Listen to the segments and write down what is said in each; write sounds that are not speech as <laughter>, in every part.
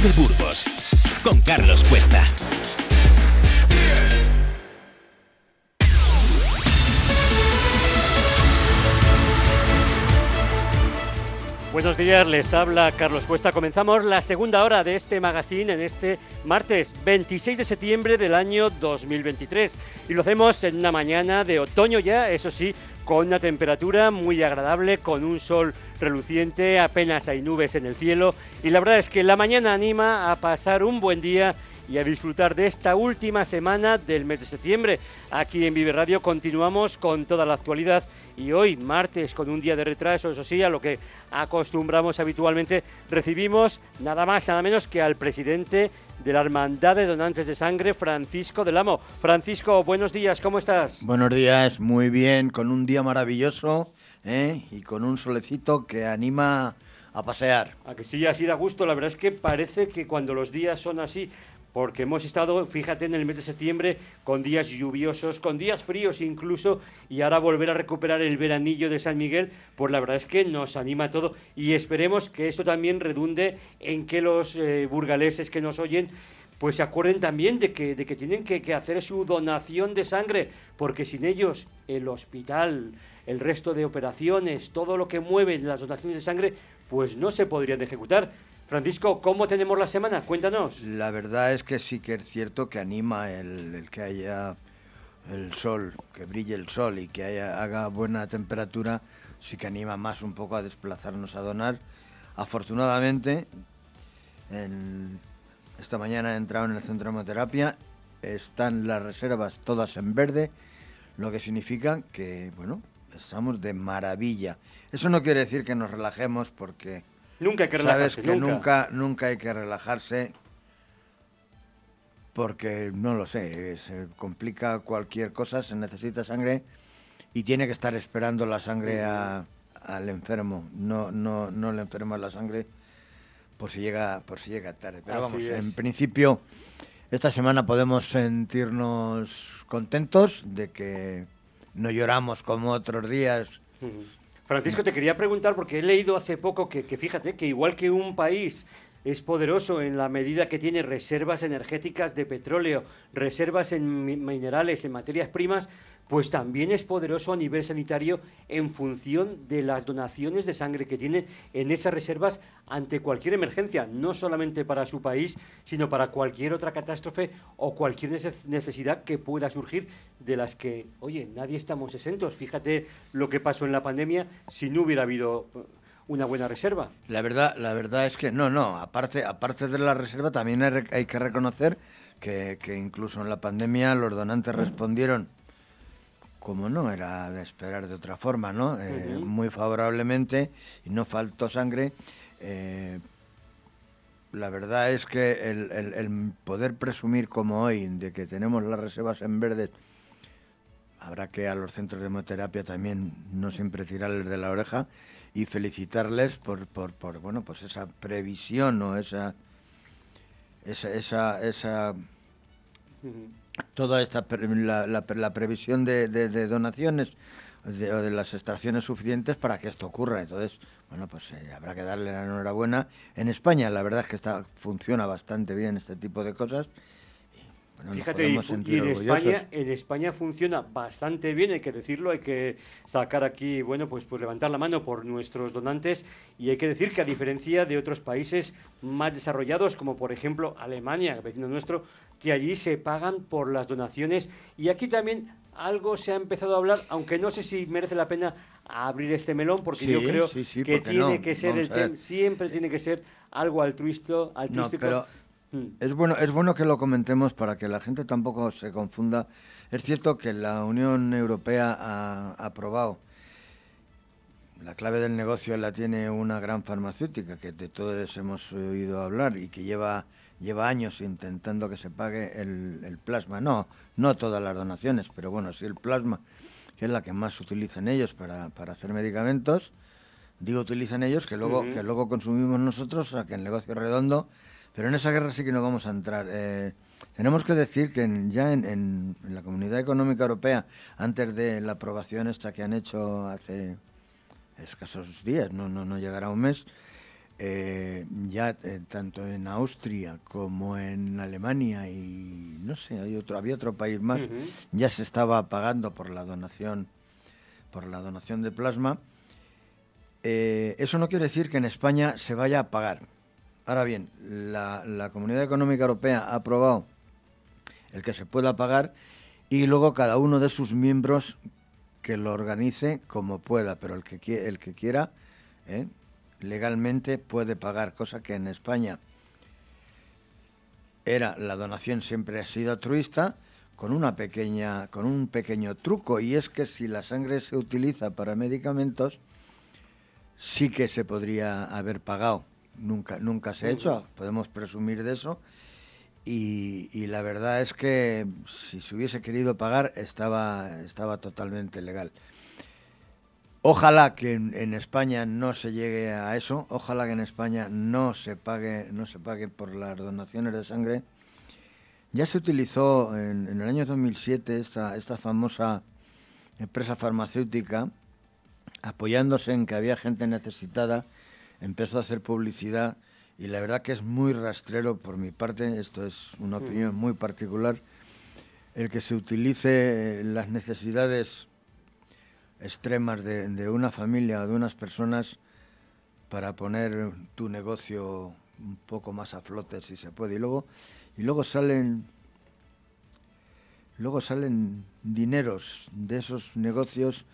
Vive Burgos con Carlos Cuesta. Buenos días, les habla Carlos Cuesta. Comenzamos la segunda hora de este magazine en este martes 26 de septiembre del año 2023. Y lo hacemos en una mañana de otoño ya, eso sí, con una temperatura muy agradable, con un sol reluciente, apenas hay nubes en el cielo. Y la verdad es que la mañana anima a pasar un buen día y a disfrutar de esta última semana del mes de septiembre. Aquí en Vive Radio continuamos con toda la actualidad y hoy, martes, con un día de retraso, eso sí, a lo que acostumbramos habitualmente, recibimos nada más, nada menos que al presidente de la Hermandad de Donantes de Sangre, Francisco del Amo. Francisco, buenos días, ¿cómo estás? Buenos días, muy bien, con un día maravilloso ¿eh? y con un solecito que anima a pasear. A que sí, así da gusto. La verdad es que parece que cuando los días son así, porque hemos estado, fíjate, en el mes de septiembre con días lluviosos, con días fríos incluso, y ahora volver a recuperar el veranillo de San Miguel, pues la verdad es que nos anima todo y esperemos que esto también redunde en que los eh, burgaleses que nos oyen pues se acuerden también de que, de que tienen que, que hacer su donación de sangre, porque sin ellos el hospital, el resto de operaciones, todo lo que mueve las donaciones de sangre, pues no se podrían ejecutar. Francisco, ¿cómo tenemos la semana? Cuéntanos. La verdad es que sí que es cierto que anima el, que haya el sol, que brille el sol y que haya, haga buena temperatura, sí que anima más un poco a desplazarnos a donar. Afortunadamente, esta mañana he entrado en el centro de hemoterapia, están las reservas todas en verde, lo que significa que, bueno, estamos de maravilla. Eso no quiere decir que nos relajemos porque Nunca hay que relajarse. Sabes que nunca. nunca, hay que relajarse porque, no lo sé, se complica cualquier cosa, se necesita sangre y tiene que estar esperando la sangre al enfermo, no, no, no le enferma la sangre por si llega, por si llega tarde. Pero vamos, en principio, esta semana podemos sentirnos contentos de que no lloramos como otros días. Francisco, te quería preguntar, porque he leído hace poco que, fíjate que igual que un país es poderoso en la medida que tiene reservas energéticas de petróleo, reservas en minerales, en materias primas, pues también es poderoso a nivel sanitario en función de las donaciones de sangre que tiene en esas reservas ante cualquier emergencia, no solamente para su país, sino para cualquier otra catástrofe o cualquier necesidad que pueda surgir de las que, oye, nadie estamos exentos. Fíjate lo que pasó en la pandemia si no hubiera habido uh, una buena reserva. La verdad, la verdad es que no, no, aparte, aparte de la reserva también hay, que reconocer que, que incluso en la pandemia los donantes respondieron como no era de esperar de otra forma, ¿no? Eh, muy favorablemente y no faltó sangre. Eh, la verdad es que el, poder presumir como hoy de que tenemos las reservas en verde, habrá que a los centros de hemoterapia también no siempre tirarles de la oreja y felicitarles por, por, por bueno, pues esa previsión o esa esa, esa, esa toda esta la, la, previsión de, de, donaciones de, o de las extracciones suficientes para que esto ocurra. Entonces, bueno, pues eh, habrá que darle la enhorabuena. En España, la verdad es que está, funciona bastante bien este tipo de cosas. Fíjate, y, en España, en España funciona bastante bien, hay que decirlo, hay que sacar aquí, bueno, pues, pues levantar la mano por nuestros donantes y hay que decir que a diferencia de otros países más desarrollados, como por ejemplo Alemania, vecino nuestro, que allí se pagan por las donaciones. Y aquí también algo se ha empezado a hablar, aunque no sé si merece la pena abrir este melón, porque yo creo que tiene que ser el siempre tiene que ser algo altruístico, altruístico. pero mm. es bueno, es bueno que lo comentemos para que la gente tampoco se confunda. Es cierto que la Unión Europea ha aprobado la clave del negocio la tiene una gran farmacéutica que de todos hemos oído hablar y que lleva lleva años intentando que se pague el, plasma. No, no todas las donaciones, pero bueno, sí el plasma, que es la que más utilizan ellos para, para hacer medicamentos. Digo, utilizan ellos, que luego, que luego consumimos nosotros, o sea, que el negocio redondo. Pero en esa guerra sí que no vamos a entrar. Eh, tenemos que decir que ya en, en, la Comunidad Económica Europea, antes de la aprobación esta que han hecho hace escasos días, no, no, no llegará un mes, eh, ya eh, tanto en Austria como en Alemania y no sé, hay otro, había otro país más, ya se estaba pagando por la donación, por la donación de plasma. Eh, eso no quiere decir que en España se vaya a pagar. Ahora bien, la, Comunidad Económica Europea ha aprobado el que se pueda pagar y luego cada uno de sus miembros que lo organice como pueda, pero el que, el que quiera, ¿eh? legalmente puede pagar, cosa que en España era la donación siempre ha sido altruista con una pequeña con un pequeño truco y es que si la sangre se utiliza para medicamentos sí que se podría haber pagado nunca nunca se ha hecho podemos presumir de eso. Y, y, la verdad es que si se hubiese querido pagar estaba estaba totalmente legal. Ojalá que en, España no se llegue a eso, ojalá que en España no se pague, no se pague por las donaciones de sangre. Ya se utilizó en, el año 2007 esta, esta famosa empresa farmacéutica, apoyándose en que había gente necesitada, empezó a hacer publicidad y la verdad que es muy rastrero por mi parte, esto es una opinión muy particular, el que se utilice las necesidades extremas de, una familia o de unas personas para poner tu negocio un poco más a flote si se puede. Y luego y luego salen luego salen dineros de esos negocios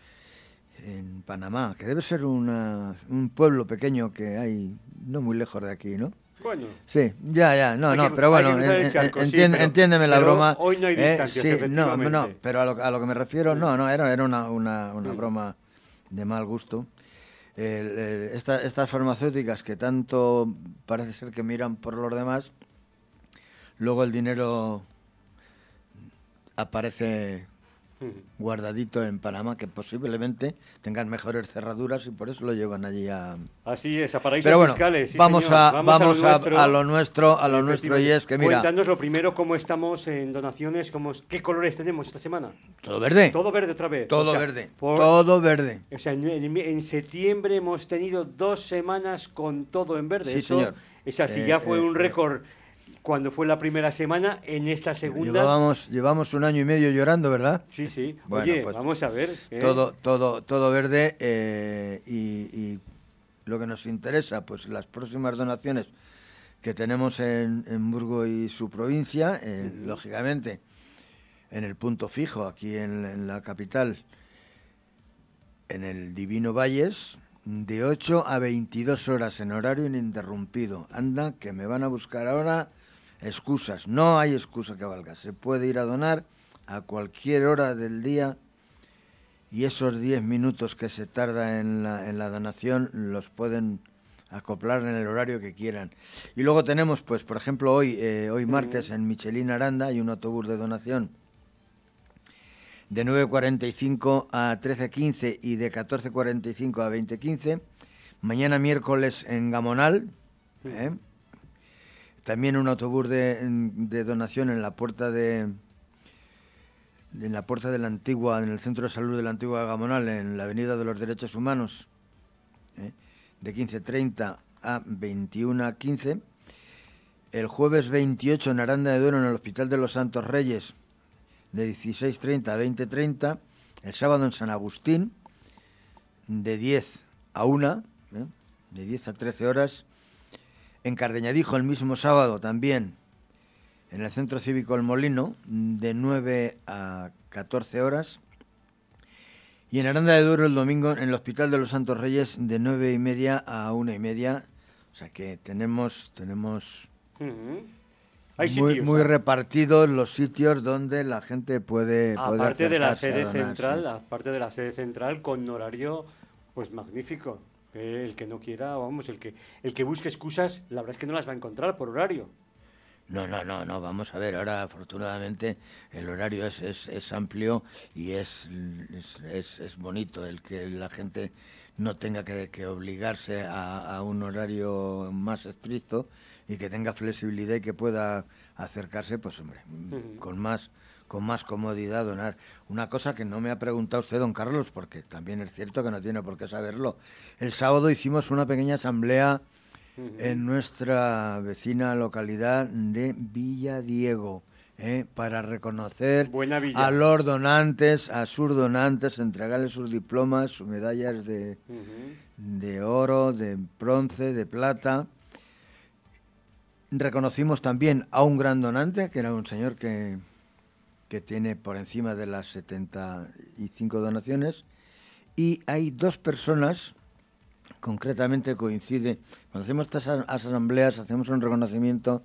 en Panamá que debe ser una, un pueblo pequeño que hay no muy lejos de aquí no bueno. Sí, ya, ya, no, no, pero bueno, entiéndeme la broma. Hoy no hay eh, distancias, No, no, pero a lo, a lo, que me refiero, no, no, era, era una, una, una broma de mal gusto. estas farmacéuticas que tanto parece ser que miran por los demás, luego el dinero aparece guardadito en Panamá, que posiblemente tengan mejores cerraduras y por eso lo llevan allí a... Así es, a paraísos fiscales. vamos, a, vamos, a, lo nuestro, a lo nuestro, y es que mira... Cuéntanos lo primero, cómo estamos en donaciones, cómo, qué colores tenemos esta semana. Todo verde. Todo verde otra vez. Todo verde. todo verde. O sea, en, septiembre hemos tenido dos semanas con todo en verde. Sí, señor. Es así, ya fue eh, un eh, récord cuando fue la primera semana, en esta segunda... Llevábamos, llevamos un año y medio llorando, ¿verdad? Sí, sí. Oye, pues vamos a ver. Todo, todo, todo verde eh, y, lo que nos interesa, pues las próximas donaciones que tenemos en, Burgo y su provincia, eh, lógicamente, en el punto fijo, aquí en, en la capital, en el Divino Valles, de 8 a 22 horas en horario ininterrumpido. Anda, que me van a buscar ahora excusas. No hay excusa que valga. Se puede ir a donar a cualquier hora del día y esos 10 minutos que se tarda en la, en la donación los pueden acoplar en el horario que quieran. Y luego tenemos, pues, por ejemplo, hoy, eh, hoy martes en Michelin Aranda hay un autobús de donación de 9.45 a 13.15 y de 14.45 a 20.15. Mañana miércoles en Gamonal, ¿eh? También un autobús de, donación en la puerta de en la puerta de la antigua, en el centro de salud de la antigua Gamonal, en la Avenida de los Derechos Humanos, ¿eh? de 15.30 a 21.15. El jueves 28 en Aranda de Duero, en el Hospital de los Santos Reyes, de 16.30 a 20.30. El sábado en San Agustín, de 10 a 1, ¿eh? de 10 a 13 horas. En Cardeñadijo el mismo sábado también, en el Centro Cívico El Molino, de 9 a 14 horas. Y en Aranda de Duero el domingo en el Hospital de los Santos Reyes de 9 y media a 1 y media. O sea que tenemos, tenemos muy, repartidos los sitios donde la gente puede... Aparte de la sede central, aparte de la sede central con horario pues magnífico el que no quiera, vamos, el que, el que busque excusas, la verdad es que no las va a encontrar por horario. No, no, no, no, vamos a ver, ahora afortunadamente el horario es, es, amplio y es, es, es, bonito el que la gente no tenga que, que obligarse a, a, un horario más estricto y que tenga flexibilidad y que pueda acercarse, pues hombre, con más con más comodidad donar. Una cosa que no me ha preguntado usted, don Carlos, porque también es cierto que no tiene por qué saberlo. El sábado hicimos una pequeña asamblea en nuestra vecina localidad de Villa Diego. ¿eh? para reconocer a los donantes, a sus donantes, entregarles sus diplomas, sus medallas de, de oro, de bronce, de plata. Reconocimos también a un gran donante, que era un señor que, que tiene por encima de las 75 donaciones. Y hay dos personas, concretamente coincide, cuando hacemos estas asambleas hacemos un reconocimiento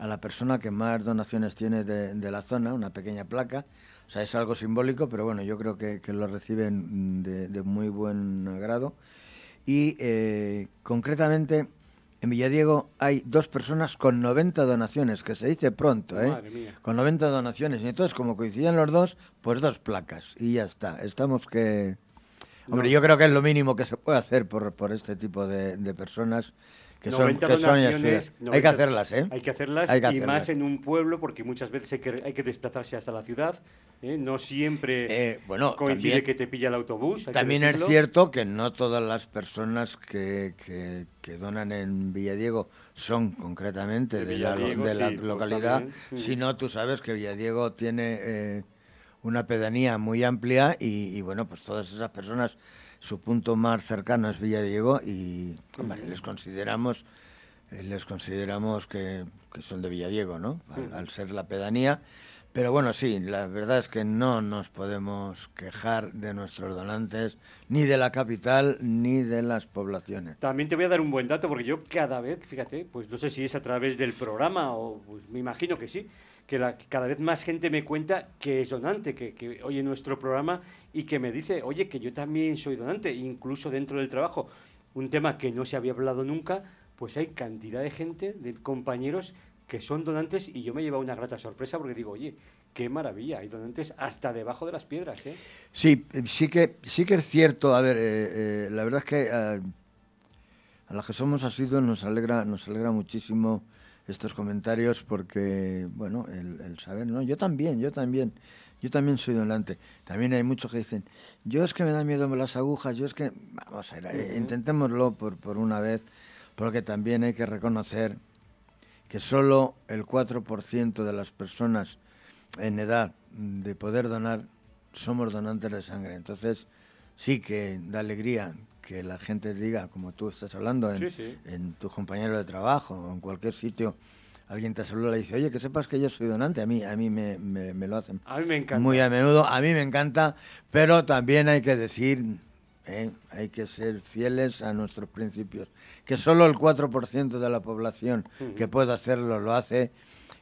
a la persona que más donaciones tiene de, la zona, una pequeña placa. O sea, es algo simbólico, pero bueno, yo creo que, lo reciben de, muy buen grado. Y eh, concretamente en Villadiego hay dos personas con 90 donaciones, que se dice pronto, ¿eh? Con 90 donaciones. Y entonces, como coinciden los dos, pues dos placas. Y ya está. Estamos que... Hombre, yo creo que es lo mínimo que se puede hacer por, por este tipo de, de personas que son, donaciones, hay que hacerlas, ¿eh? Hay que hacerlas y más en un pueblo porque muchas veces hay que, hay que desplazarse hasta la ciudad. ¿eh? No siempre eh, bueno, coincide que te pilla el autobús. también es cierto que no todas las personas que, que, donan en Villadiego son concretamente de, la, de la localidad, sino tú sabes que Villadiego tiene eh, una pedanía muy amplia y, y bueno, pues todas esas personas su punto más cercano es Villadiego y les consideramos eh, les consideramos que, son de Villadiego, ¿no? Al, ser la pedanía. Pero bueno, sí, la verdad es que no nos podemos quejar de nuestros donantes, ni de la capital, ni de las poblaciones. También te voy a dar un buen dato, porque yo cada vez, fíjate, pues no sé si es a través del programa o pues me imagino que sí, que la, cada vez más gente me cuenta que es donante, que, que oye nuestro programa y que me dice, oye, que yo también soy donante, incluso dentro del trabajo, un tema que no se había hablado nunca, pues hay cantidad de gente, de compañeros que son donantes y yo me he una grata sorpresa porque digo, oye, qué maravilla, hay donantes hasta debajo de las piedras, ¿eh? Sí, sí que, sí que es cierto, a ver, eh, eh, la verdad es que a los que somos asiduos nos alegra, nos alegra muchísimo estos comentarios porque, bueno, el, saber, ¿no? Yo también, yo también, yo también soy donante. También hay muchos que dicen, yo es que me da miedo las agujas, yo es que, vamos a ir, eh, intentémoslo por, por una vez, porque también hay que reconocer que solo el 4% de las personas en edad de poder donar somos donantes de sangre. Entonces, sí que da alegría que la gente diga, como tú estás hablando, en, en tu compañero de trabajo o en cualquier sitio, alguien te saluda y dice, oye, que sepas que yo soy donante. A mí, a mí me, me, lo hacen. A mí me encanta. Muy a menudo, a mí me encanta, pero también hay que decir, ¿eh? hay que ser fieles a nuestros principios. Que solo el 4% de la población que puede hacerlo lo hace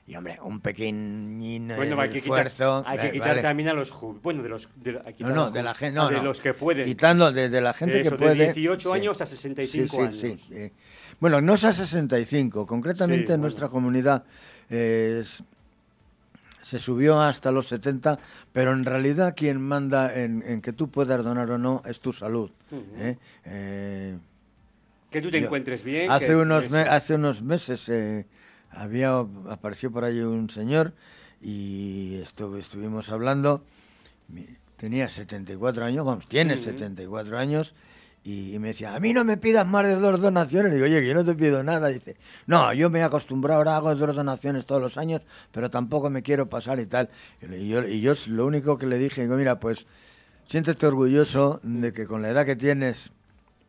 y hombre, un pequeñín bueno, hay que quitar, hay que quitar también a los bueno de los de, no, no, de la gente no, de los que pueden quitando de, la gente que puede de 18 años a 65 años sí, sí, bueno no es a 65 concretamente en nuestra comunidad se subió hasta los 70 pero en realidad quien manda en, que tú puedas donar o no es tu salud ¿eh? Eh, que tú te encuentres bien hace unos hace unos meses eh, había apareció por ahí un señor y esto, estuvimos hablando. Tenía 74 años, vamos, tiene 74 años y, me decía, a mí no me pidas más de dos donaciones. Digo, oye, que yo no te pido nada. dice, no, yo me he acostumbrado, ahora hago dos donaciones todos los años, pero tampoco me quiero pasar y tal. Y yo, y yo lo único que le dije, digo, mira, pues siéntete orgulloso de que con la edad que tienes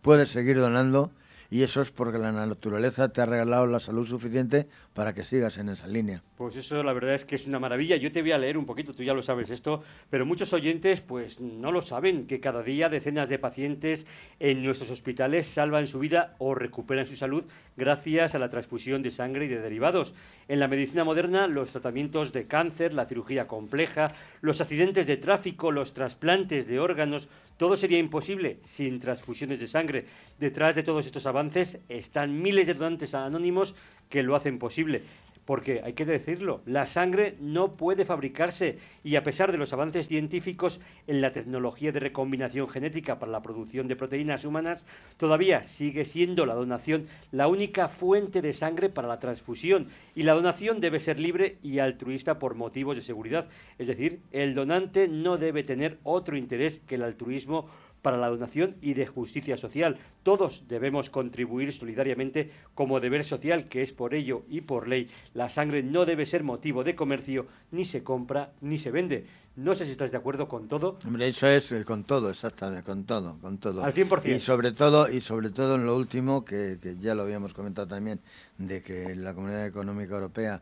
puedes seguir donando y eso es porque la naturaleza te ha regalado la salud suficiente para que sigas en esa línea. Pues eso la verdad es que es una maravilla. Yo te voy a leer un poquito, tú ya lo sabes esto, pero muchos oyentes pues no lo saben, que cada día decenas de pacientes en nuestros hospitales salvan su vida o recuperan su salud gracias a la transfusión de sangre y de derivados. En la medicina moderna, los tratamientos de cáncer, la cirugía compleja, los accidentes de tráfico, los trasplantes de órganos, todo sería imposible sin transfusiones de sangre. Detrás de todos estos avances están miles de donantes anónimos que lo hacen posible porque hay que decirlo, la sangre no puede fabricarse y a pesar de los avances científicos en la tecnología de recombinación genética para la producción de proteínas humanas, todavía sigue siendo la donación la única fuente de sangre para la transfusión. Y la donación debe ser libre y altruista por motivos de seguridad, es decir, el donante no debe tener otro interés que el altruismo para la donación y de justicia social. Todos debemos contribuir solidariamente como deber social, que es por ello y por ley. La sangre no debe ser motivo de comercio, ni se compra ni se vende. No sé si estás de acuerdo con todo. Hombre, eso es eh, con todo, exactamente, con todo, con todo. Al 100%. Y sobre todo, y sobre todo en lo último, que, que ya lo habíamos comentado también, de que la Comunidad Económica Europea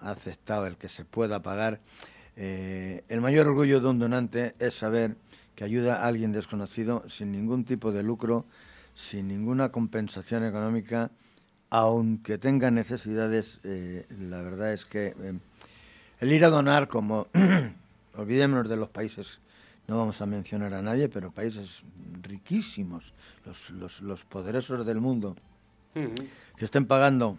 ha aceptado el que se pueda pagar. Eh, el mayor orgullo de un donante es saber que ayuda a alguien desconocido sin ningún tipo de lucro, sin ninguna compensación económica, aunque tenga necesidades. Eh, la verdad es que eh, el ir a donar, como <clears throat> olvidémonos de los países, no vamos a mencionar a nadie, pero países riquísimos, los, los, los poderosos del mundo, que estén pagando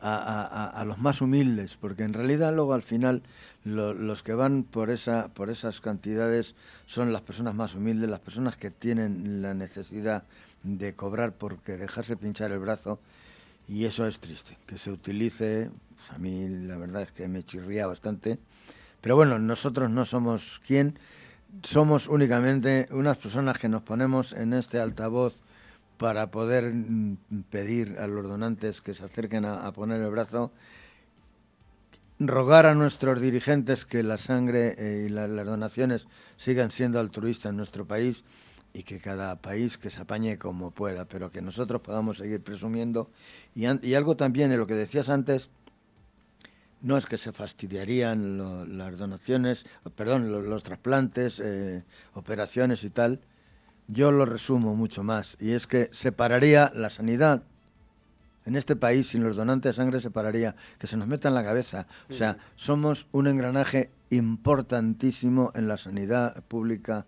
a, los más humildes, porque en realidad luego al final los que van por, esa, por esas cantidades son las personas más humildes, las personas que tienen la necesidad de cobrar porque dejarse pinchar el brazo, y eso es triste, que se utilice, pues a mí la verdad es que me chirría bastante, pero bueno, nosotros no somos quien, somos únicamente unas personas que nos ponemos en este altavoz para poder mm, pedir a los donantes que se acerquen a, poner el brazo, rogar a nuestros dirigentes que la sangre eh, y las donaciones sigan siendo altruistas en nuestro país y que cada país que se apañe como pueda, pero que nosotros podamos seguir presumiendo. Y, algo también en lo que decías antes, no es que se fastidiarían las donaciones, perdón, los, trasplantes, eh, operaciones y tal, yo lo resumo mucho más, y es que separaría la sanidad en este país sin los donantes de sangre separaría, que se nos meta en la cabeza. O sea, somos un engranaje importantísimo en la sanidad pública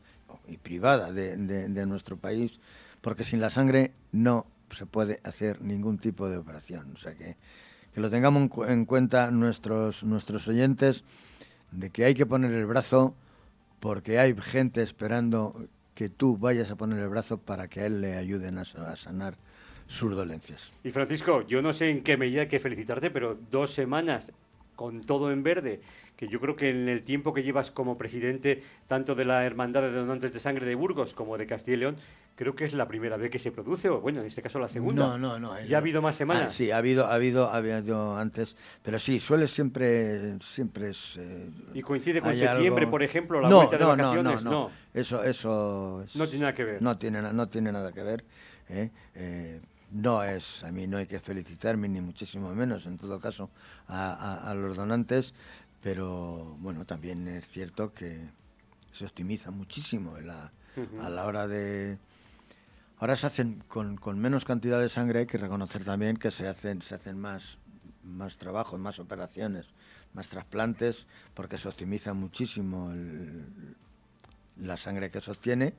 y privada de, nuestro país, porque sin la sangre no se puede hacer ningún tipo de operación. O sea, que, que lo tengamos en cuenta nuestros, nuestros oyentes, de que hay que poner el brazo porque hay gente esperando que tú vayas a poner el brazo para que a él le ayuden a, sanar sus dolencias. Y Francisco, yo no sé en qué medida hay que felicitarte, pero dos semanas con todo en verde, que yo creo que en el tiempo que llevas como presidente tanto de la Hermandad de Donantes de Sangre de Burgos como de Castilla y León, creo que es la primera vez que se produce, o bueno, en este caso la segunda. No, no, no. ¿Ya ha habido más semanas? Ah, sí, ha habido, ha habido, ha habido antes, pero sí, suele siempre, siempre es... Eh, ¿Y coincide con septiembre, por ejemplo, la vuelta de vacaciones? No, no, Eso, eso... no tiene nada que ver. No tiene, no tiene nada que ver. ¿eh? Eh, no es, a mí no hay que felicitarme, ni muchísimo menos, en todo caso, a, los donantes, pero bueno, también es cierto que se optimiza muchísimo a la hora de... Ahora se hacen con, menos cantidad de sangre, hay que reconocer también que se hacen, se hacen más, más trabajos, más operaciones, más trasplantes, porque se optimiza muchísimo la sangre que se obtiene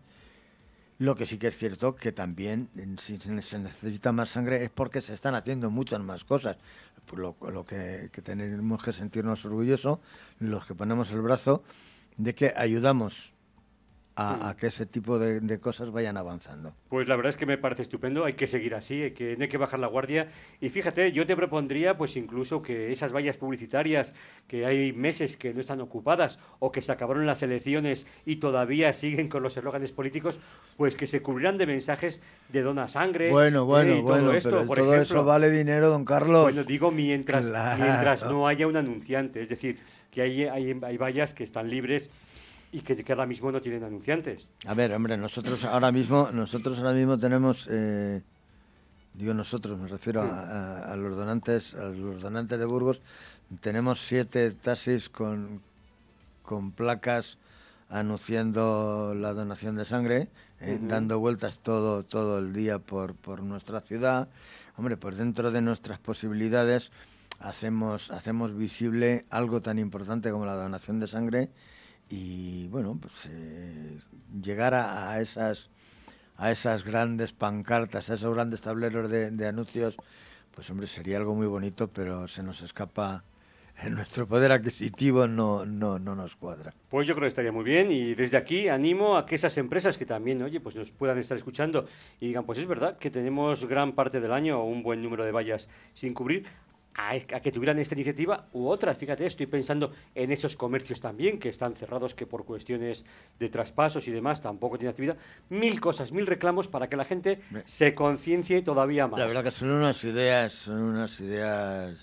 lo que sí que es cierto que también si se necesita más sangre es porque se están haciendo muchas más cosas. Lo, lo que, tenemos que sentirnos orgullosos, los que ponemos el brazo, de que ayudamos a, que ese tipo de, cosas vayan avanzando. Pues la verdad es que me parece estupendo, hay que seguir así, hay que, no hay que bajar la guardia. Y fíjate, yo te propondría pues incluso que esas vallas publicitarias, que hay meses que no están ocupadas o que se acabaron las elecciones y todavía siguen con los eslóganes políticos, pues que se cubrirán de mensajes de dona sangre. Bueno, bueno, eh, bueno, esto, por todo eso vale dinero, don Carlos. Bueno, digo mientras, mientras no haya un anunciante, es decir, que hay, hay, hay vallas que están libres y que, ahora mismo no tienen anunciantes. A ver, hombre, nosotros ahora mismo, nosotros ahora mismo tenemos, eh, digo nosotros, me refiero a, los donantes, a los donantes de Burgos, tenemos siete taxis con, con placas anunciando la donación de sangre, eh, dando vueltas todo, todo el día por, por nuestra ciudad. Hombre, pues dentro de nuestras posibilidades hacemos, hacemos visible algo tan importante como la donación de sangre y bueno, pues eh, llegar a, esas a esas grandes pancartas, a esos grandes tableros de, anuncios, pues hombre, sería algo muy bonito, pero se nos escapa <laughs> en nuestro poder adquisitivo no, no, no nos cuadra. Pues yo creo que estaría muy bien y desde aquí animo a que esas empresas que también, oye, pues nos puedan estar escuchando y digan, pues es verdad que tenemos gran parte del año un buen número de vallas sin cubrir, a, que tuvieran esta iniciativa u otras. Fíjate, estoy pensando en esos comercios también que están cerrados, que por cuestiones de traspasos y demás tampoco tienen actividad. Mil cosas, mil reclamos para que la gente se conciencie todavía más. La verdad que son unas ideas, son unas ideas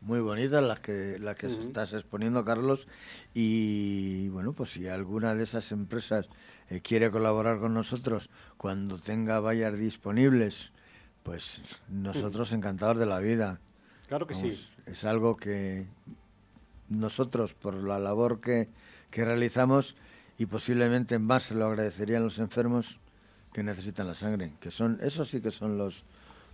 muy bonitas las que las que estás exponiendo, Carlos. Y bueno, pues si alguna de esas empresas eh, quiere colaborar con nosotros cuando tenga vallas disponibles, pues nosotros encantados de la vida. Claro que sí. Es algo que nosotros, por la labor que, que realizamos, y posiblemente más se lo agradecerían los enfermos que necesitan la sangre, que son, esos sí que son los,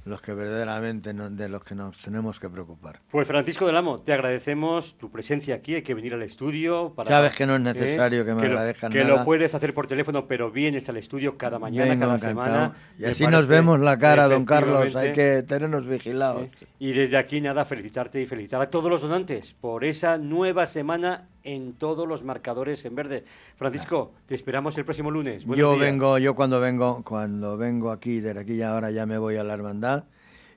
los que verdaderamente de los que nos tenemos que preocupar. Pues Francisco del Amo, te agradecemos tu presencia aquí, hay que venir al estudio. Para, Sabes que no es necesario que me agradezcan Que lo puedes hacer por teléfono, pero vienes al estudio cada mañana, cada semana. Y así nos vemos la cara, don Carlos, hay que tenernos vigilados. Y desde aquí nada, felicitarte y felicitar a todos los donantes por esa nueva semana en todos los marcadores en verde. Francisco, te esperamos el próximo lunes. yo vengo, yo cuando vengo, cuando vengo aquí, desde aquí ya ahora ya me voy a la hermandad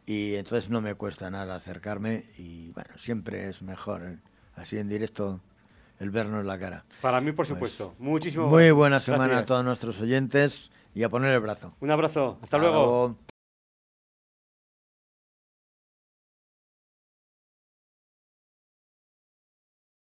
y entonces no me cuesta nada acercarme y bueno, siempre es mejor ¿eh? así en directo el vernos la cara. Para mí, por pues supuesto. Muchísimo Muy buena semana a todos nuestros oyentes y a poner el brazo. Un abrazo. Hasta, luego.